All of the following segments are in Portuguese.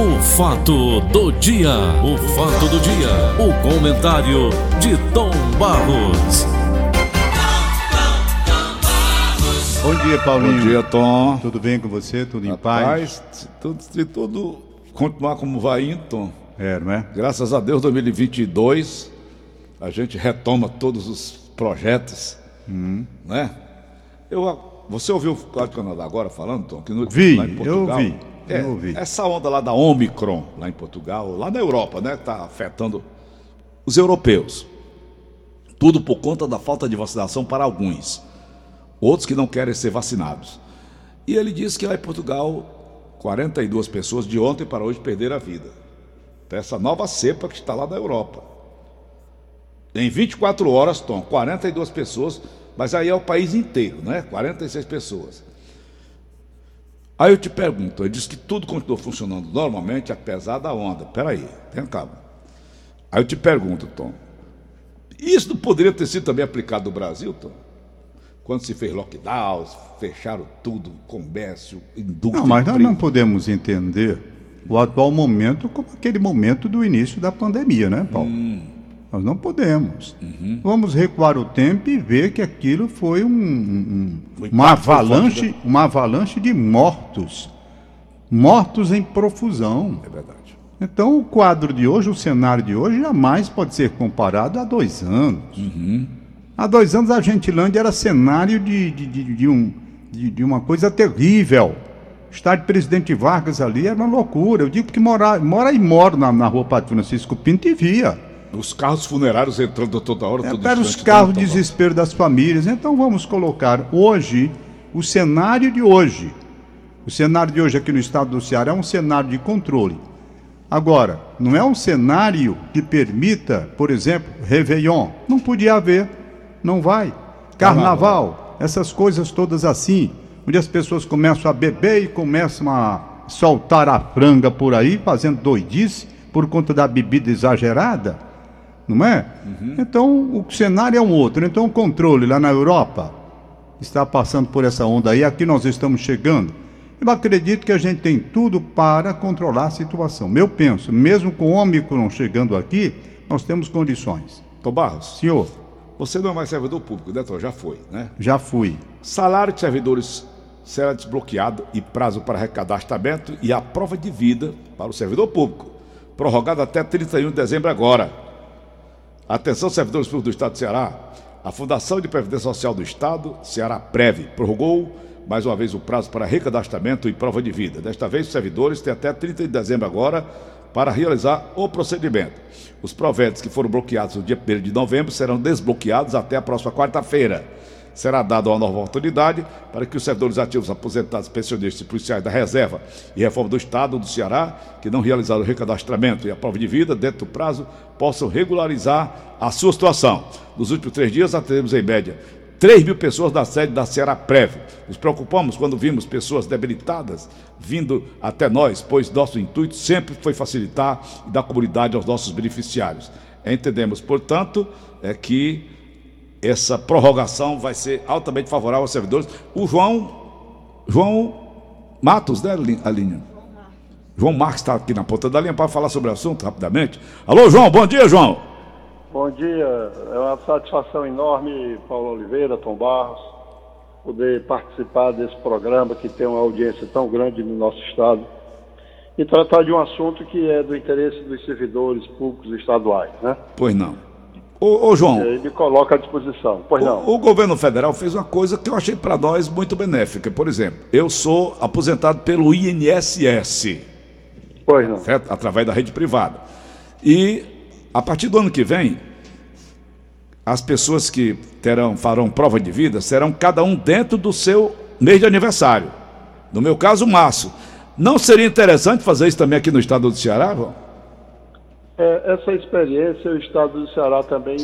O fato do dia, o fato do dia, o comentário de Tom Barros. Bom dia, Paulinho. Bom dia, Tom. Tudo bem com você? Tudo em Rapaz, paz? tudo, se tudo continuar como vai indo, Tom, É, não é? graças a Deus, 2022, a gente retoma todos os projetos, né? Eu, você ouviu o Rádio Canadá agora falando, Tom? Que no, Vi, lá em Portugal, eu vi, É, eu ouvi. Essa onda lá da Omicron, lá em Portugal, lá na Europa, né? Está afetando os europeus. Tudo por conta da falta de vacinação para alguns. Outros que não querem ser vacinados. E ele disse que lá em Portugal, 42 pessoas de ontem para hoje perderam a vida. Essa nova cepa que está lá na Europa. Em 24 horas, Tom, 42 pessoas, mas aí é o país inteiro, né? 46 pessoas. Aí eu te pergunto, ele disse que tudo continuou funcionando normalmente, apesar da onda. Peraí, tenha calma. Aí eu te pergunto, Tom, isso não poderia ter sido também aplicado no Brasil, Tom? Quando se fez lockdown, fecharam tudo, comércio, indústria. Não, mas nós não podemos entender o atual momento como aquele momento do início da pandemia, né, Paulo? Hum. Nós não podemos. Uhum. Vamos recuar o tempo e ver que aquilo foi um, um- uma avalanche, uma avalanche de mortos, mortos em profusão. É verdade. Então, o quadro de hoje, o cenário de hoje, jamais pode ser comparado a dois anos. Há dois anos, a Gentilândia era cenário de, de, de, de um, de, de uma coisa terrível. O estádio Presidente Vargas ali era uma loucura. Eu digo que mora, mora e moro na, na rua Padre Francisco Pinto e via. Os carros funerários entrando toda hora, todo Era os carros de Tom. desespero das famílias. Então vamos colocar hoje, o cenário de hoje. O cenário de hoje aqui no estado do Ceará é um cenário de controle. Agora, não é um cenário que permita, por exemplo, Réveillon. Não podia haver, não vai. Carnaval, essas coisas todas assim, onde as pessoas começam a beber e começam a soltar a franga por aí, fazendo doidice por conta da bebida exagerada não é? Então o cenário é um outro. Então o controle lá na Europa está passando por essa onda aí, aqui nós estamos chegando. Eu acredito que a gente tem tudo para controlar a situação. Eu penso, mesmo com o Ômicron chegando aqui, nós temos condições. Tom Barros, Senhor, você não é mais servidor público, né, Tom? Já foi, né? já fui. Salário de servidores será desbloqueado e prazo para recadastramento e a prova de vida para o servidor público, prorrogado até 31 de dezembro agora. Atenção, servidores públicos do Estado do Ceará. A Fundação de Previdência Social do Estado, Ceará Preve, prorrogou mais uma vez o prazo para recadastramento e prova de vida. Desta vez, os servidores têm até 30 de dezembro agora para realizar o procedimento. Os proventos que foram bloqueados no dia 1 de novembro serão desbloqueados até a próxima quarta-feira. Será dada uma nova oportunidade para que os servidores ativos, aposentados, pensionistas e policiais da reserva e reforma do Estado do Ceará, que não realizaram o recadastramento e a prova de vida dentro do prazo, possam regularizar a sua situação. Nos últimos três dias, atendemos em média 3 mil pessoas da sede da Ceará Prev. Nos preocupamos quando vimos pessoas debilitadas vindo até nós, pois nosso intuito sempre foi facilitar e dar comunidade aos nossos beneficiários. Entendemos, portanto, é que essa prorrogação vai ser altamente favorável aos servidores. O João, João Matos, né, Li- Aline? João Marcos está aqui na ponta da linha para falar sobre o assunto rapidamente. Alô, João, bom dia, João. Bom dia, é uma satisfação enorme, Paulo Oliveira, Tom Barros, poder participar desse programa que tem uma audiência tão grande no nosso estado e tratar de um assunto que é do interesse dos servidores públicos estaduais, né? Pois não. Ô, ô João, Ele coloca à disposição. Pois não. O, o governo federal fez uma coisa que eu achei para nós muito benéfica. Por exemplo, eu sou aposentado pelo INSS, Pois não. certo? através da rede privada. E a partir do ano que vem, as pessoas que terão, farão prova de vida serão cada um dentro do seu mês de aniversário. No meu caso, março. Não seria interessante fazer isso também aqui no estado do Ceará, João? É, essa experiência o estado do Ceará também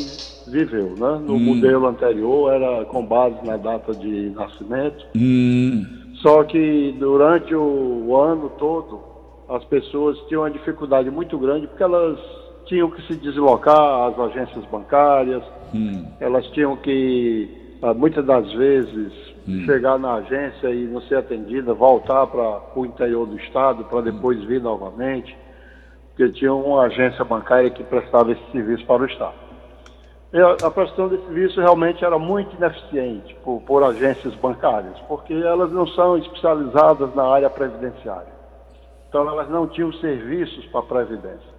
viveu, né? No modelo anterior era com base na data de nascimento. Só que durante o, o ano todo as pessoas tinham uma dificuldade muito grande porque elas tinham que se deslocar às agências bancárias, elas tinham que, ah, muitas das vezes, hum. chegar na agência e não ser atendida, voltar para o interior do estado para depois vir novamente, porque tinha uma agência bancária que prestava esse serviço para o estado. E a, a prestação desse serviço realmente era muito ineficiente por, por agências bancárias, porque elas não são especializadas na área previdenciária. Então elas não tinham serviços para a previdência.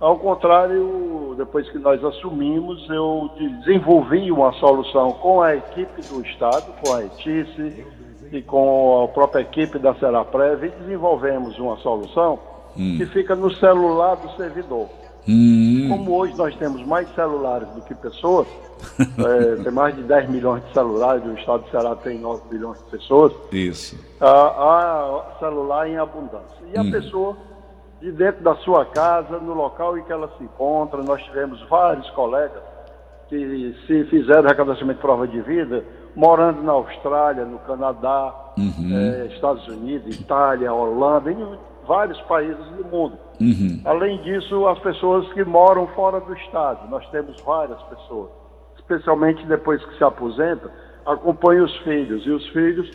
Ao contrário, depois que nós assumimos, eu desenvolvi uma solução com a equipe do Estado, com a ETICE e com a própria equipe da Seraprev, e desenvolvemos uma solução hum. que fica no celular do servidor. Hum. Como hoje nós temos mais celulares do que pessoas, é, tem mais de 10 milhões de celulares, o estado do Ceará tem 9 milhões de pessoas. Isso. Há, há celular em abundância. E hum. a pessoa de dentro da sua casa, no local em que ela se encontra. Nós tivemos vários colegas que se fizeram recadastramento de prova de vida, morando na Austrália, no Canadá, uhum. eh, Estados Unidos, Itália, Holanda, em vários países do mundo. Uhum. Além disso, as pessoas que moram fora do estado, nós temos várias pessoas, especialmente depois que se aposenta, acompanham os filhos, e os filhos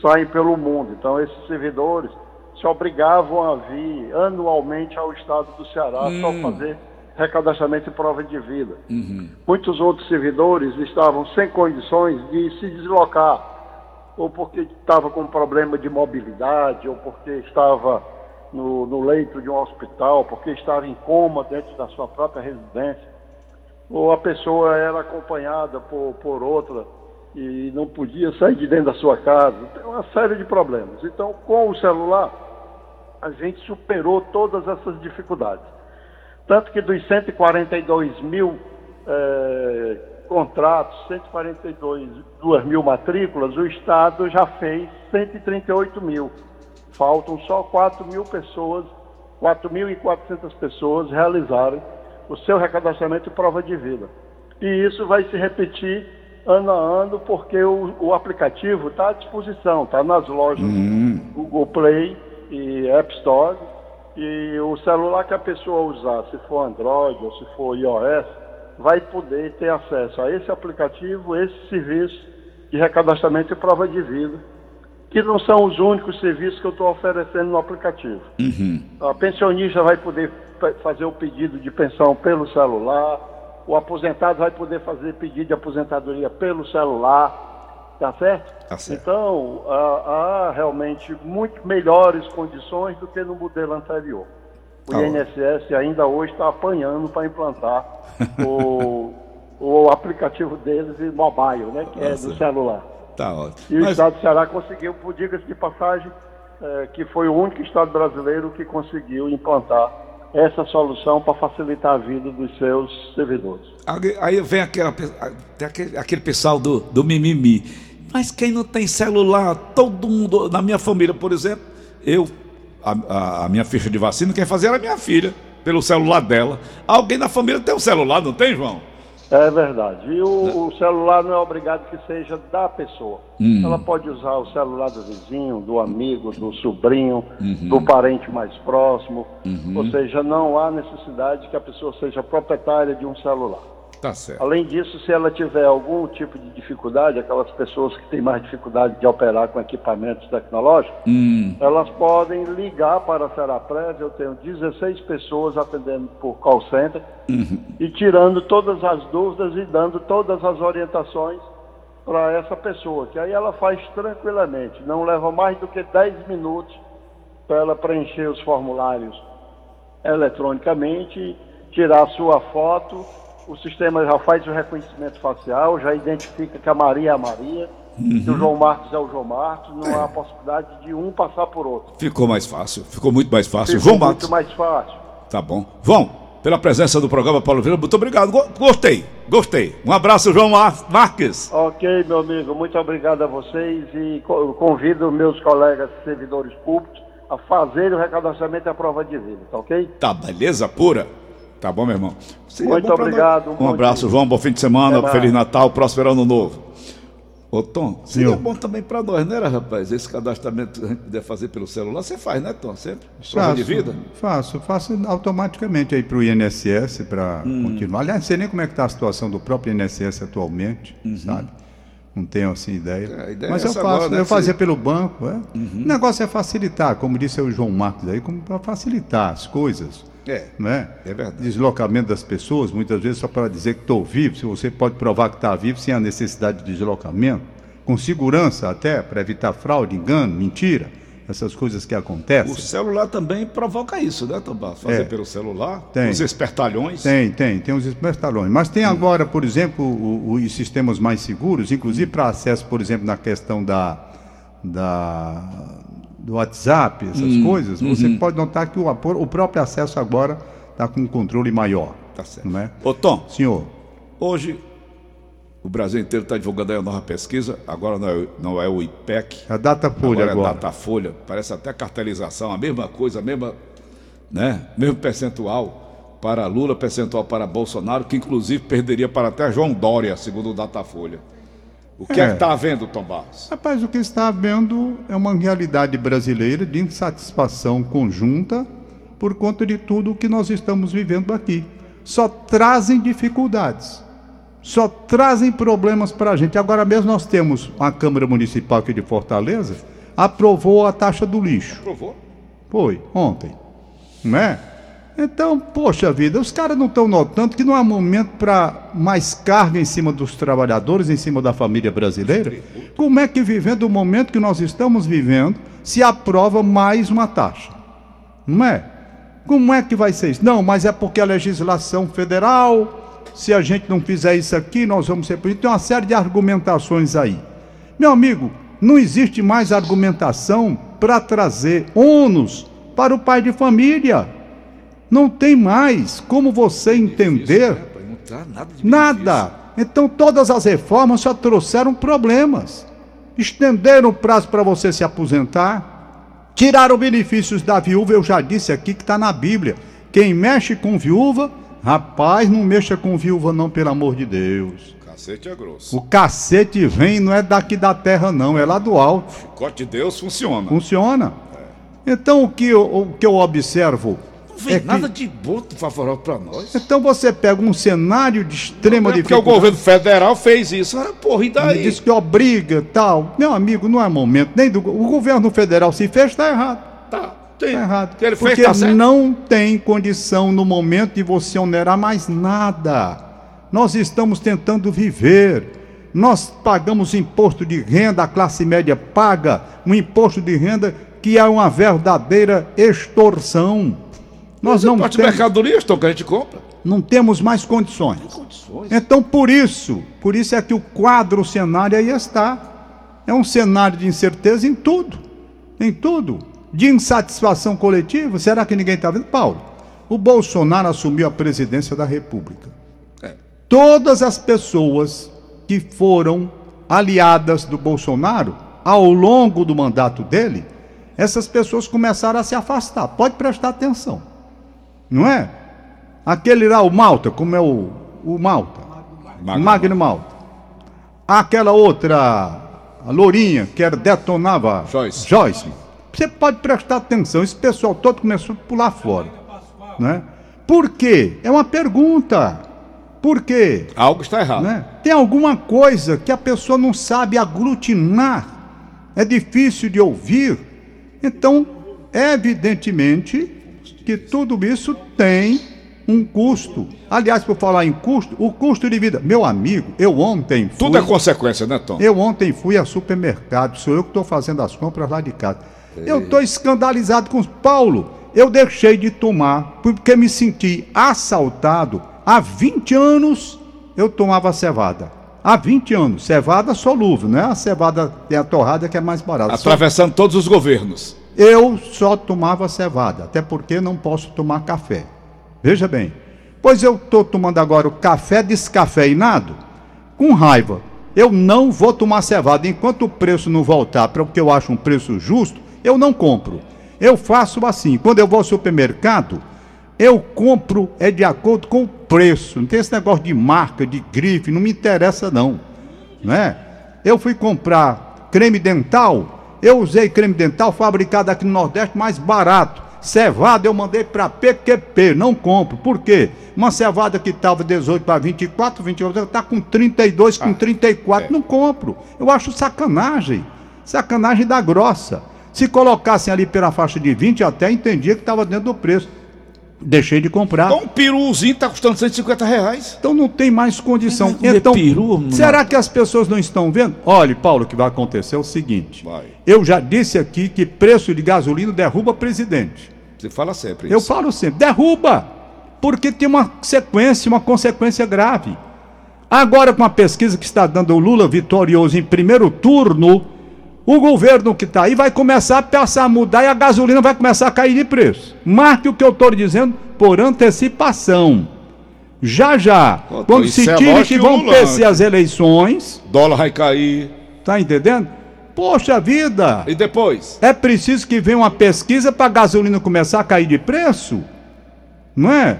saem pelo mundo. Então, esses servidores se obrigavam a vir anualmente ao estado do Ceará hum. só fazer recadastramento e prova de vida. Uhum. Muitos outros servidores estavam sem condições de se deslocar, ou porque estava com problema de mobilidade, ou porque estava no, no leito de um hospital, porque estava em coma dentro da sua própria residência, ou a pessoa era acompanhada por, por outra e não podia sair de dentro da sua casa. Tem uma série de problemas. Então, com o celular, a gente superou todas essas dificuldades. Tanto que dos 142 mil é, contratos, 142 mil matrículas, o Estado já fez 138 mil. Faltam só 4 mil pessoas, 4.400 pessoas realizarem o seu recadastramento e prova de vida. E isso vai se repetir ano a ano, porque o, o aplicativo está à disposição, está nas lojas uhum. Google Play e App Store. E o celular que a pessoa usar, se for Android ou se for iOS, vai poder ter acesso a esse aplicativo, esse serviço de recadastramento e prova de vida, que não são os únicos serviços que eu estou oferecendo no aplicativo. Uhum. A pensionista vai poder fazer o pedido de pensão pelo celular, o aposentado vai poder fazer pedido de aposentadoria pelo celular, Tá certo? Tá certo. Então, há, há, realmente muito melhores condições do que no modelo anterior. O tá INSS ainda hoje está apanhando para implantar o, o aplicativo deles mobile, né? Que tá é certo. do celular. Tá ótimo. E Mas... o Estado do Ceará conseguiu, por diga-se de passagem, é, que foi o único Estado brasileiro que conseguiu implantar essa solução para facilitar a vida dos seus servidores. Aí vem aquela, aquele, aquele pessoal do, do mimimi mas quem não tem celular, todo mundo, na minha família, por exemplo, eu, a, a, a minha ficha de vacina, quem fazia era a minha filha, pelo celular dela. Alguém na família tem um celular, não tem, João? É verdade. E o, o celular não é obrigado que seja da pessoa. Hum. Ela pode usar o celular do vizinho, do amigo, do sobrinho, uhum. do parente mais próximo. Uhum. Ou seja, não há necessidade que a pessoa seja proprietária de um celular. Tá certo. Além disso, se ela tiver algum tipo de dificuldade, aquelas pessoas que têm mais dificuldade de operar com equipamentos tecnológicos, hum. elas podem ligar para a Seraprev. Eu tenho 16 pessoas atendendo por call center uhum. e tirando todas as dúvidas e dando todas as orientações para essa pessoa, que aí ela faz tranquilamente. Não leva mais do que 10 minutos para ela preencher os formulários eletronicamente, tirar sua foto o sistema já faz o reconhecimento facial, já identifica que a Maria é a Maria, uhum. que o João Marcos é o João Marcos, não é. há possibilidade de um passar por outro. Ficou mais fácil, ficou muito mais fácil. Ficou João Marcos. Muito mais fácil. Tá bom. João, pela presença do programa Paulo Vieira, muito obrigado. Gostei, gostei. Um abraço, João Marques. Ok, meu amigo, muito obrigado a vocês e convido meus colegas servidores públicos a fazerem o recadastramento e a prova de vida, tá ok? Tá, beleza pura. Tá bom, meu irmão? Seria Muito obrigado. Um, um abraço, dia. João. Bom fim de semana. Feliz Natal. Próspero Ano Novo. Ô, Tom, seria Sim. bom também para nós, né, rapaz? Esse cadastramento que a gente puder fazer pelo celular, você faz, né, Tom? Sempre? Prova faço, de vida? Faço, faço automaticamente aí para o INSS para hum. continuar. Aliás, não sei nem como é que está a situação do próprio INSS atualmente, hum. sabe? Não tenho assim ideia. É, ideia Mas é eu faço, né, eu fazia pelo banco. É. O negócio é facilitar, como disse o João Marcos aí, para facilitar as coisas. É, Né? é verdade. Deslocamento das pessoas, muitas vezes só para dizer que estou vivo, se você pode provar que está vivo sem a necessidade de deslocamento, com segurança até, para evitar fraude, engano, mentira, essas coisas que acontecem. O celular também provoca isso, né, Tomás? Fazer É. pelo celular, Tem. os espertalhões. Tem, tem, tem os espertalhões. Mas tem agora, por exemplo, o- os sistemas mais seguros, inclusive para acesso, por exemplo, na questão da, da, do WhatsApp, essas coisas, você pode notar que o, o próprio acesso agora está com um controle maior. Tá certo. Não é? Ô, Tom, Senhor, hoje o Brasil inteiro está divulgando aí a nova pesquisa, agora não é, não é o IPEC, a data folha agora, agora. é Datafolha, parece até cartelização, a mesma coisa, a mesma, né, mesmo percentual para Lula, percentual para Bolsonaro, que inclusive perderia para até João Dória, segundo o Datafolha. O que é, É. que está havendo, Tom Barros? Rapaz, o que está havendo é uma realidade brasileira de insatisfação conjunta por conta de tudo o que nós estamos vivendo aqui. Só trazem dificuldades, só trazem problemas para a gente. Agora mesmo nós temos a Câmara Municipal aqui de Fortaleza, aprovou a taxa do lixo. Provou? Foi, ontem. Não é? Então, poxa vida, os caras não estão notando que não há momento para mais carga em cima dos trabalhadores, em cima da família brasileira? Como é que, vivendo o momento que nós estamos vivendo, se aprova mais uma taxa? Não é? Como é que vai ser isso? Não, mas é porque a legislação federal, se a gente não fizer isso aqui, nós vamos ser punidos. Tem uma série de argumentações aí. Meu amigo, não existe mais argumentação para trazer ônus para o pai de família. Não tem mais como você entender nada. Então todas as reformas só trouxeram problemas. Estenderam o prazo para você se aposentar, tiraram benefícios da viúva, eu já disse aqui que está na Bíblia. Quem mexe com viúva, rapaz, não mexa com viúva não, pelo amor de Deus. Cacete é grosso. O cacete vem, não é daqui da terra não, é lá do alto. Chicote de Deus funciona. Funciona. Então o que eu, o que eu observo Não vem é que- nada de bom favorável para nós. Então você pega um cenário de extrema É porque o dificuldade. governo federal fez isso. Ora, porra, e daí? diz que obriga tal. Meu amigo, não é momento. Nem do, o governo federal se fez, está errado. Tá, tem. Está errado. Que ele fez, Porque tá certo. não tem condição no momento de você onerar mais nada. Nós estamos tentando viver. Nós pagamos imposto de renda, a classe média paga um imposto de renda que é uma verdadeira extorsão. Nós não Parte de temos, mercadorias, Tom, que a gente compra. não temos mais condições. Condições. Então, por isso, por isso é que o quadro, o cenário aí está. É um cenário de incerteza em tudo. Em tudo. De insatisfação coletiva. Será que ninguém está vendo? Paulo, o Bolsonaro assumiu a presidência da República. É. Todas as pessoas que foram aliadas do Bolsonaro ao longo do mandato dele, essas pessoas começaram a se afastar. Pode prestar atenção. Não é? Aquele lá, o Malta, como é o, o Malta? Magno. Magno Malta. Aquela outra, a Lourinha, que era, detonava. Joyce. Joyce. Você pode prestar atenção, esse pessoal todo começou a pular fora. Né? Por quê? É uma pergunta. Por quê? Algo está errado. né? Tem alguma coisa que a pessoa não sabe aglutinar, é difícil de ouvir. Então, evidentemente que tudo isso tem um custo. Aliás, por falar em custo, o custo de vida. Meu amigo, eu ontem fui, Tudo é consequência, né, Tom? eu ontem fui a supermercado, sou eu que estou fazendo as compras lá de casa. Eu estou escandalizado com Paulo. Eu deixei de tomar porque me senti assaltado. Há 20 anos eu tomava cevada. Há 20 anos. Cevada solúvel, não é a cevada tem a torrada que é mais barata. Só- Atravessando todos os governos. eu só tomava cevada, até porque não posso tomar café. Veja bem. Pois eu estou tomando agora o café descafeinado com raiva. Eu não vou tomar cevada enquanto o preço não voltar para o que eu acho um preço justo, eu não compro. Eu faço assim, quando eu vou ao supermercado, eu compro é de acordo com o preço. Não tem esse negócio de marca, de grife, não me interessa não, né? Eu fui comprar creme dental, eu usei creme dental fabricado aqui no Nordeste mais barato. Cevada eu mandei para PQP, não compro. Por quê? Uma cevada que estava 18 para 24, 24, está com 32, com ah, 34, é. não compro. Eu acho sacanagem. Sacanagem da grossa. Se colocassem ali pela faixa de 20, até entendia que estava dentro do preço. Deixei de comprar. Então um peruzinho está custando 150 reais. Então não tem mais condição. Então, peru, será que as pessoas não estão vendo? Olha, Paulo, o que vai acontecer é o seguinte. Vai. Eu já disse aqui que preço de gasolina derruba presidente. Você fala sempre isso. Eu falo sempre. Derruba. Porque tem uma sequência, uma consequência grave. Agora, com a pesquisa que está dando o Lula vitorioso em primeiro turno, o governo que está aí vai começar a passar a mudar e a gasolina vai começar a cair de preço. Marque o que eu estou dizendo por antecipação. Já já, Pô, quando se é tire que vão ter as eleições. Dólar vai cair. Tá entendendo? Poxa vida! E depois? É preciso que venha uma pesquisa para a gasolina começar a cair de preço? Não é?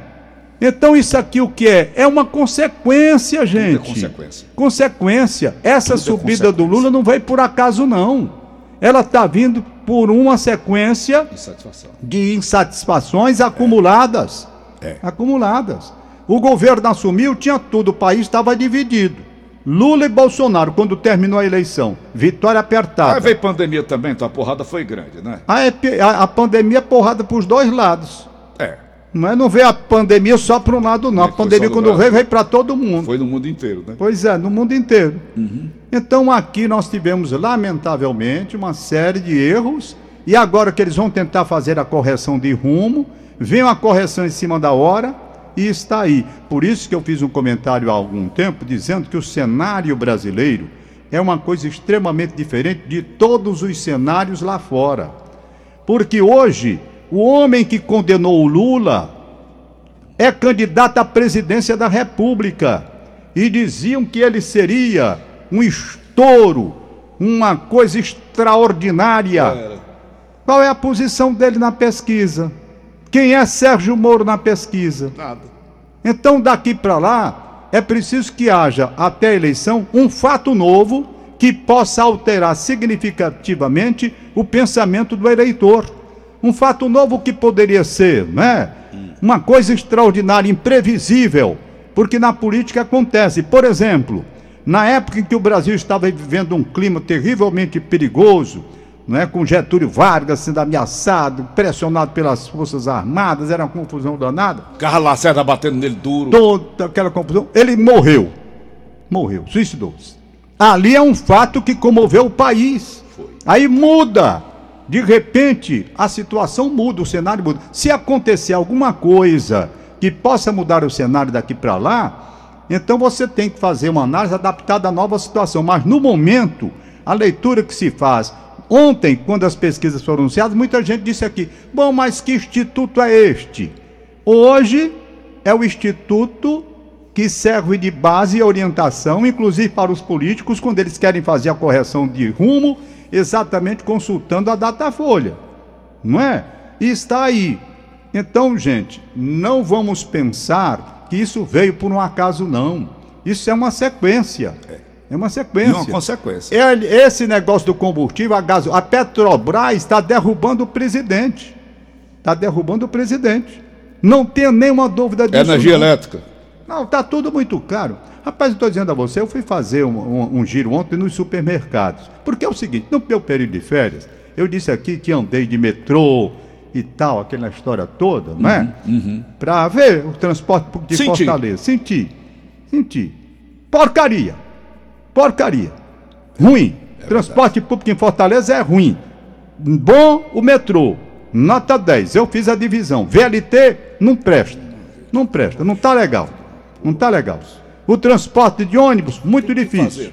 Então isso aqui o que é? É uma consequência, gente. Tudo é consequência. Consequência. Essa Tudo é subida é consequência. do Lula não veio por acaso, não. Ela está vindo por uma sequência de insatisfações acumuladas. É. Acumuladas. O governo assumiu, tinha tudo, o país estava dividido. Lula e Bolsonaro, quando terminou a eleição, vitória apertada. Aí veio pandemia também, então a porrada foi grande, né? A, a, a pandemia porrada para os dois lados. É. Não, é, não veio a pandemia só para um lado, não. a pandemia, quando veio, veio para todo mundo. Foi no mundo inteiro, né? Pois é, no mundo inteiro. Uhum. Então aqui nós tivemos, lamentavelmente, uma série de erros. E agora que eles vão tentar fazer a correção de rumo, vem uma correção em cima da hora e está aí. Por isso que eu fiz um comentário há algum tempo dizendo que o cenário brasileiro é uma coisa extremamente diferente de todos os cenários lá fora. Porque hoje o homem que condenou o Lula é candidato à presidência da República. E diziam que ele seria um estouro, uma coisa extraordinária. Qual é a posição dele na pesquisa? Quem é Sérgio Moro na pesquisa? Nada. Então, daqui para lá, é preciso que haja, até a eleição, um fato novo que possa alterar significativamente o pensamento do eleitor um fato novo que poderia ser, né? Uma coisa extraordinária, imprevisível, porque na política acontece. Por exemplo, na época em que o Brasil estava vivendo um clima terrivelmente perigoso, né, com Getúlio Vargas sendo ameaçado, pressionado pelas Forças Armadas, era uma confusão danada. Carlos Lacerda batendo nele duro. Toda aquela confusão. Ele morreu. Morreu, suicidou-se. Ali é um fato que comoveu o país. Foi. Aí muda de repente a situação muda, o cenário muda. Se acontecer alguma coisa que possa mudar o cenário daqui para lá, então você tem que fazer uma análise adaptada à nova situação. Mas no momento, a leitura que se faz. Ontem, quando as pesquisas foram anunciadas, muita gente disse aqui: bom, mas que instituto é este? Hoje é o instituto que serve de base e orientação, inclusive para os políticos, quando eles querem fazer a correção de rumo exatamente consultando a Datafolha, não é? E está aí. Então, gente, não vamos pensar que isso veio por um acaso, não. Isso é uma sequência. É uma sequência. É uma consequência. Esse negócio do combustível, a, gaso, a Petrobras está derrubando o presidente. Está derrubando o presidente. Não tenha nenhuma dúvida disso. Energia não. elétrica. Não, está tudo muito caro. Rapaz, eu estou dizendo a você, eu fui fazer um, um, um, giro ontem nos supermercados. Porque é o seguinte, no meu período de férias, eu disse aqui que andei de metrô e tal, aquela história toda, não é? Uhum, uhum. Para ver o transporte de Senti. Fortaleza. Senti. Senti. Porcaria. Porcaria. Ruim. É transporte público em Fortaleza é ruim. Bom o metrô. Nota 10. Eu fiz a divisão. VLT não presta. Não presta. Não está legal. Não está legal. O transporte de ônibus, muito difícil.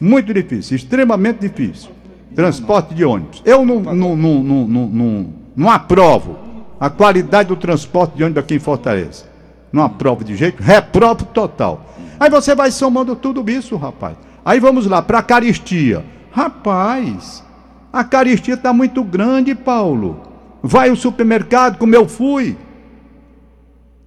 Muito difícil, extremamente difícil. Transporte de ônibus. Eu não, não, não, não, não, não aprovo a qualidade do transporte de ônibus aqui em Fortaleza. Não aprovo de jeito, reprovo total. Aí você vai somando tudo isso, rapaz. Aí vamos lá, para a caristia. Rapaz, a caristia está muito grande, Paulo. Vai ao supermercado, como eu fui.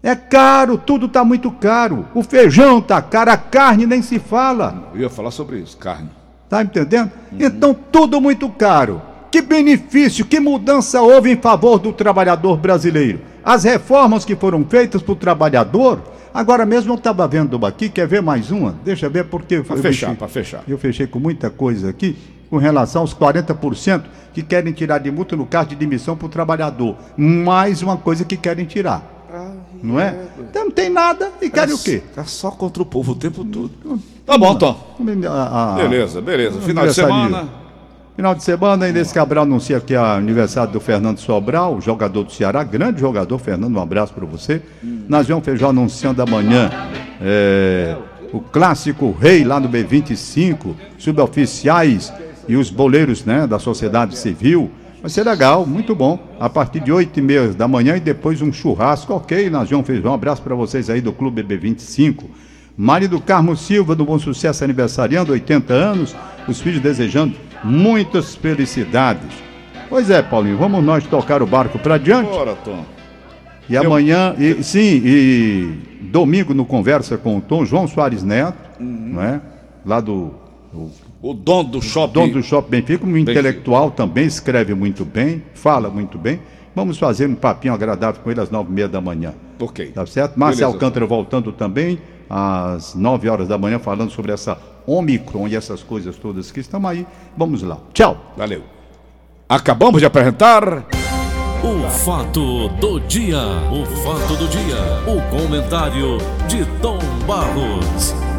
É caro, tudo está muito caro. O feijão está caro, a carne nem se fala. Eu ia falar sobre isso, carne. Está entendendo? Uhum. Então, tudo muito caro. Que benefício, que mudança houve em favor do trabalhador brasileiro? As reformas que foram feitas para o trabalhador. Agora mesmo eu estava vendo aqui, quer ver mais uma? Deixa eu ver porque. Para fechar, para fechar. Eu fechei com muita coisa aqui com relação aos 40% que querem tirar de multa no caso de demissão para o trabalhar,dor Mais uma coisa que querem tirar. Não é? Então não tem nada e querem o quê? É só contra o povo o tempo todo. Tá bom, Tom. A, a, beleza, beleza. Final de semana. Final de semana, Inês Cabral anuncia que é aniversário do Fernando Sobral, jogador do Ceará, grande jogador, Fernando, um abraço para você. Hum. Nós vamos Feijão anunciando amanhã é, o clássico rei lá no B25, suboficiais e os boleiros né, da sociedade civil. Vai ser legal, muito bom. A partir de 8 e meia da manhã e depois um churrasco, ok, na João Feijão. Um abraço para vocês aí do Clube BB25. Marido Carmo Silva, do Bom Sucesso, aniversariando, 80 anos. Os filhos desejando muitas felicidades. Pois é, Paulinho, vamos nós tocar o barco para diante? Bora, Tom. E Eu... amanhã, e, sim, e domingo no Conversa com o Tom, João Soares Neto, uhum. né? lá do, do o dono do shopping. Dono do shopping Benfica, um Benfica. intelectual também, escreve muito bem, fala muito bem. Vamos fazer um papinho agradável com ele às nove e meia da manhã. Ok. Tá certo? Márcia Alcântara voltando também às nove horas da manhã, falando sobre essa Omicron e essas coisas todas que estão aí. Vamos lá. Tchau. Valeu. Acabamos de apresentar. O fato do dia. O fato do dia. O comentário de Tom Barros.